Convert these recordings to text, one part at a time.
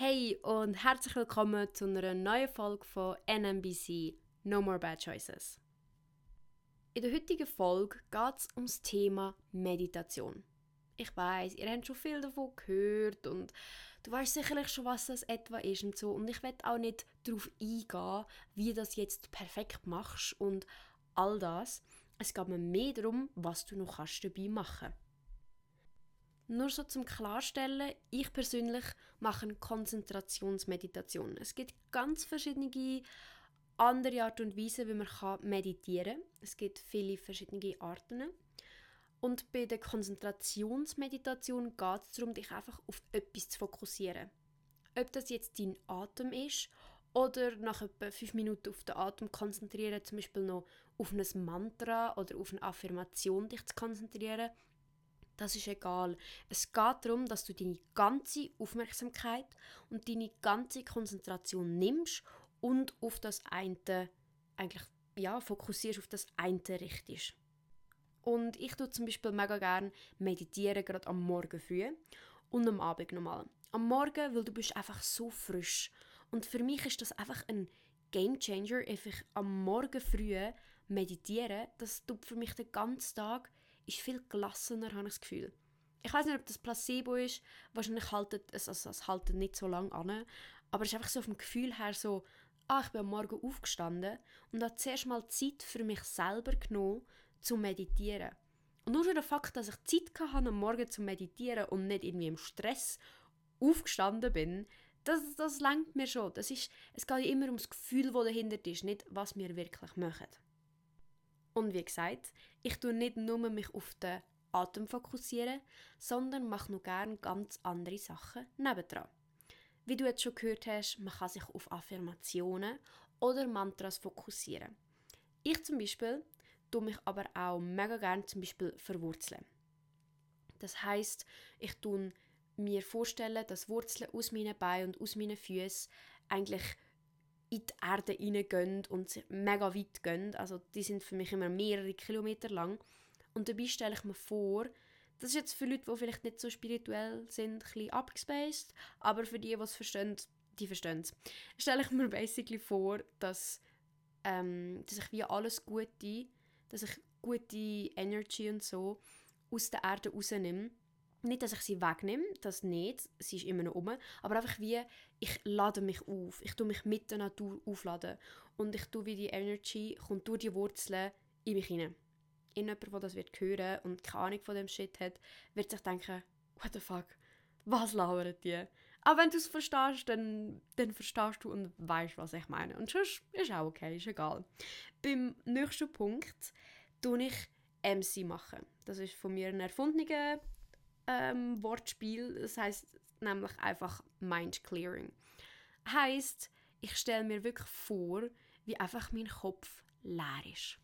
Hey und herzlich willkommen zu einer neuen Folge von NMBC No More Bad Choices. In der heutigen Folge geht es ums Thema Meditation. Ich weiß, ihr habt schon viel davon gehört und du weißt sicherlich schon, was das etwa ist und so. Und ich werde auch nicht darauf eingehen, wie das jetzt perfekt machst und all das. Es geht mir mehr darum, was du noch kannst dabei machen kannst. Nur so zum Klarstellen, ich persönlich mache Konzentrationsmeditation. Es gibt ganz verschiedene andere Art und Weise, wie man meditieren kann. Es gibt viele verschiedene Arten. Und bei der Konzentrationsmeditation geht es darum, dich einfach auf etwas zu fokussieren. Ob das jetzt dein Atem ist oder nach etwa fünf Minuten auf den Atem konzentrieren, zum Beispiel noch auf ein Mantra oder auf eine Affirmation dich zu konzentrieren das ist egal. Es geht darum, dass du deine ganze Aufmerksamkeit und deine ganze Konzentration nimmst und auf das eine eigentlich ja, fokussierst, auf das eine richtest. Und ich tue zum Beispiel mega gerne meditieren, gerade am Morgen früh und am Abend nochmal. Am Morgen, weil du bist einfach so frisch. Und für mich ist das einfach ein Game Changer, einfach am Morgen früh meditieren. Das tut für mich den ganzen Tag ist viel gelassener, habe ich das Gefühl. Ich weiß nicht, ob das Placebo ist. Wahrscheinlich haltet es, also es haltet nicht so lange an. Aber es ist einfach so vom Gefühl her so, ah, ich bin am Morgen aufgestanden und habe zuerst mal Zeit für mich selber genommen, zu meditieren. Und nur schon der Fakt, dass ich Zeit hatte, am Morgen zu meditieren und nicht irgendwie im Stress aufgestanden bin, das, das lenkt mir schon. Das ist, es geht immer ums Gefühl, das dahinter ist, nicht was wir wirklich machen. Und wie gesagt, ich tue nicht nur mich auf den Atem fokussieren, sondern mache noch gerne ganz andere Sachen nebendran. Wie du jetzt schon gehört hast, man kann sich auf Affirmationen oder Mantras fokussieren. Ich zum Beispiel tue mich aber auch mega gerne zum Beispiel verwurzeln. Das heißt, ich tue mir vorstellen, dass Wurzeln aus meinen Beinen und aus meinen Füßen eigentlich in die Erde reingehen und mega weit gehen. Also die sind für mich immer mehrere Kilometer lang. Und dabei stelle ich mir vor, das ist jetzt für Leute, die vielleicht nicht so spirituell sind, ein bisschen abgespaced, aber für die, die es verstehen, die verstehen es. Stelle ich mir basically vor, dass, ähm, dass ich wie alles Gute, dass ich gute Energy und so aus der Erde rausnehme nicht, dass ich sie wegnehme, das nicht, sie ist immer noch um, aber einfach wie, ich lade mich auf, ich tue mich mit der Natur aufladen und ich tue wie die Energy, kommt durch die Wurzeln in mich hinein. In jemand, der das wird hören und keine Ahnung von dem Shit hat, wird sich denken, what the fuck, was lauert die? Aber wenn du es verstehst, dann, dann verstehst du und weißt, was ich meine. Und sonst ist auch okay, ist egal. Beim nächsten Punkt tue ich MC machen. Das ist von mir ein erfundener ähm, Wortspiel. Das heißt nämlich einfach Mind Clearing. Heißt, ich stelle mir wirklich vor, wie einfach mein Kopf leer ist.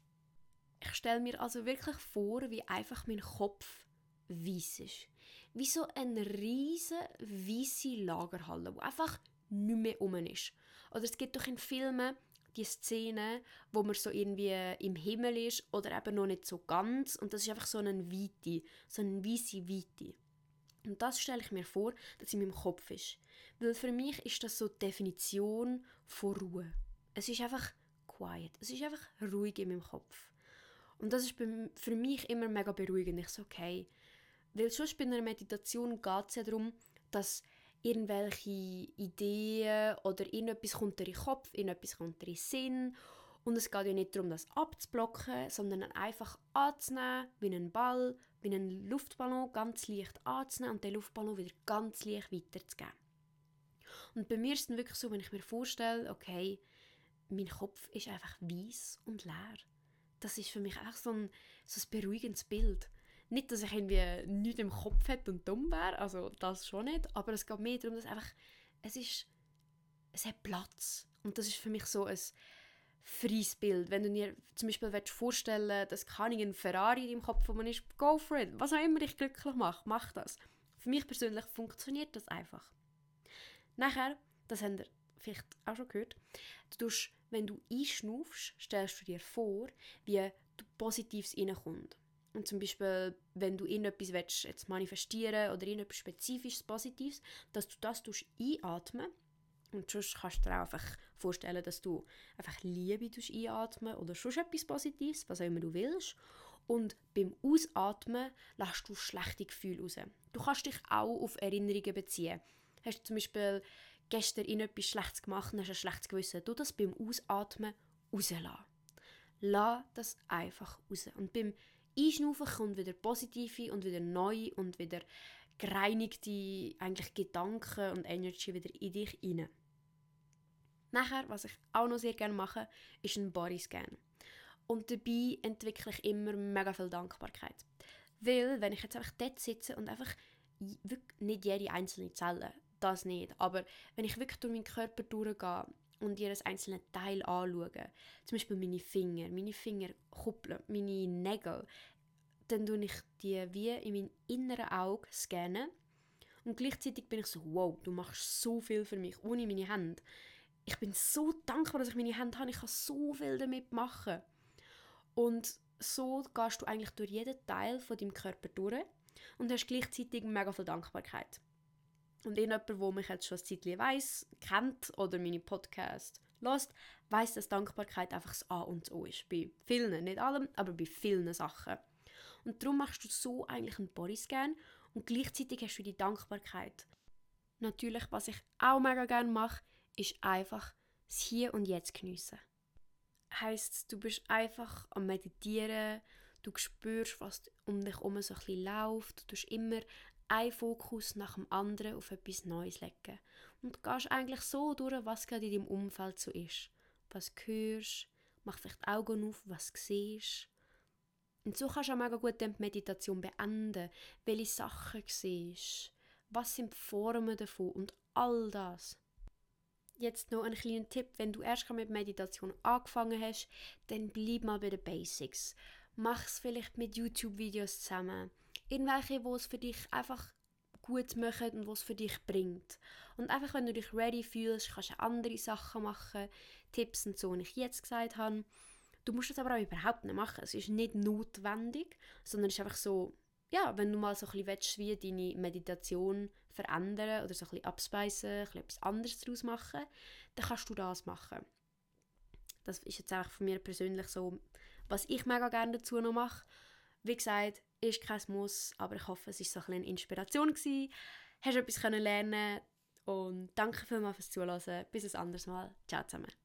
Ich stelle mir also wirklich vor, wie einfach mein Kopf weiß ist. Wie so eine riesige weiße Lagerhalle, wo einfach nicht mehr um ist. Oder es gibt doch in Filmen die Szene, wo man so irgendwie im Himmel ist oder eben noch nicht so ganz und das ist einfach so eine Weite, so eine weiße Weite. Und das stelle ich mir vor, dass in meinem Kopf ist. Weil für mich ist das so die Definition von Ruhe. Es ist einfach quiet. Es ist einfach ruhig in meinem Kopf. Und das ist für mich immer mega beruhigend. Ich so, okay. Weil sonst bei einer Meditation geht es ja darum, dass irgendwelche Ideen oder irgendetwas kommt in den Kopf, irgendetwas kommt in den Sinn. Und es geht ja nicht darum, das abzublocken, sondern einfach anzunehmen, wie einen Ball, wie einen Luftballon ganz leicht anzunehmen und den Luftballon wieder ganz leicht weiterzugeben. Und bei mir ist es wirklich so, wenn ich mir vorstelle, okay, mein Kopf ist einfach weiß und leer. Das ist für mich auch so ein, so ein beruhigendes Bild. Nicht, dass ich irgendwie nichts im Kopf hätte und dumm wäre, also das schon nicht, aber es geht mehr darum, dass einfach, es ist, es hat Platz. Und das ist für mich so ein freies Bild. Wenn du dir zum Beispiel vorstellen willst, dass keine ein Ferrari in deinem Kopf man ist, go for it. Was auch immer dich glücklich macht, mach das. Für mich persönlich funktioniert das einfach. Nachher, das habt ihr vielleicht auch schon gehört, du tust, wenn du einschnaufst, stellst du dir vor, wie du Positives reinkommt. Und zum Beispiel, wenn du irgendetwas willst, jetzt manifestieren oder irgendetwas Spezifisches, Positives, dass du das einatmen und sonst kannst du dir auch einfach vorstellen, dass du einfach Liebe einatmen oder schon etwas Positives, was auch immer du willst. Und beim Ausatmen lässt du schlechte Gefühle raus. Du kannst dich auch auf Erinnerungen beziehen. Hast du zum Beispiel gestern in etwas Schlechtes gemacht und hast ein schlechtes Gewissen, du das beim Ausatmen rauslassen. Lass das einfach raus. Und beim Einschnaufen kommt wieder positive und wieder neue und wieder gereinigte eigentlich Gedanken und Energy wieder in dich rein. Nachher, was ich auch noch sehr gerne mache, ist ein Bodyscan. Und dabei entwickle ich immer mega viel Dankbarkeit. Weil, wenn ich jetzt einfach dort sitze und einfach wirklich nicht jede einzelne Zelle, das nicht, aber wenn ich wirklich durch meinen Körper durchgehe und jedes einzelne Teil anschaue, zum Beispiel meine Finger, meine Fingerkuppeln, meine Nägel, dann tue ich die wie in meinem inneren Auge scannen und gleichzeitig bin ich so, wow, du machst so viel für mich, ohne meine Hände. Ich bin so dankbar, dass ich meine Hände habe, ich kann so viel damit machen. Und so gehst du eigentlich durch jeden Teil von deinem Körper durch und hast gleichzeitig mega viel Dankbarkeit. Und jemand, der mich jetzt schon ein Zeitchen weiss, kennt oder meine Podcasts lässt, weiß, dass Dankbarkeit einfach das A und das O ist. Bei vielen, nicht allem, aber bei vielen Sachen. Und darum machst du so eigentlich einen Bodyscan und gleichzeitig hast du die Dankbarkeit. Natürlich, was ich auch mega gerne mache, ist einfach das Hier und Jetzt geniessen. Heißt, du bist einfach am Meditieren, du spürst, was um dich herum so ein bisschen läuft, du tust immer einen Fokus nach dem anderen auf etwas Neues legen. Und gehst eigentlich so durch, was gerade in deinem Umfeld so ist. Was du hörst, mach vielleicht die Augen auf, was du siehst. Und so kannst du auch mega gut die Meditation beenden. Welche Sachen siehst, was sind die Formen davon und all das. Jetzt noch ein kleiner Tipp, wenn du erst mit Meditation angefangen hast, dann bleib mal bei den Basics. Mach es vielleicht mit YouTube-Videos zusammen irgendwelche, wo es für dich einfach gut machen und was für dich bringt. Und einfach, wenn du dich ready fühlst, kannst du andere Sachen machen, Tipps und so, wie ich jetzt gesagt habe. Du musst das aber auch überhaupt nicht machen. Es ist nicht notwendig, sondern es ist einfach so, ja, wenn du mal so ein bisschen willst, wie deine Meditation verändern oder so ein bisschen abspeisen, ein bisschen etwas anderes daraus machen, dann kannst du das machen. Das ist jetzt einfach von mir persönlich so, was ich mega gerne dazu noch mache. Wie gesagt, ist kein Muss, aber ich hoffe, es war so ein eine Inspiration gewesen. Hast du etwas lernen und danke vielmals fürs Zuhören. Bis ein anderes Mal. Ciao zusammen.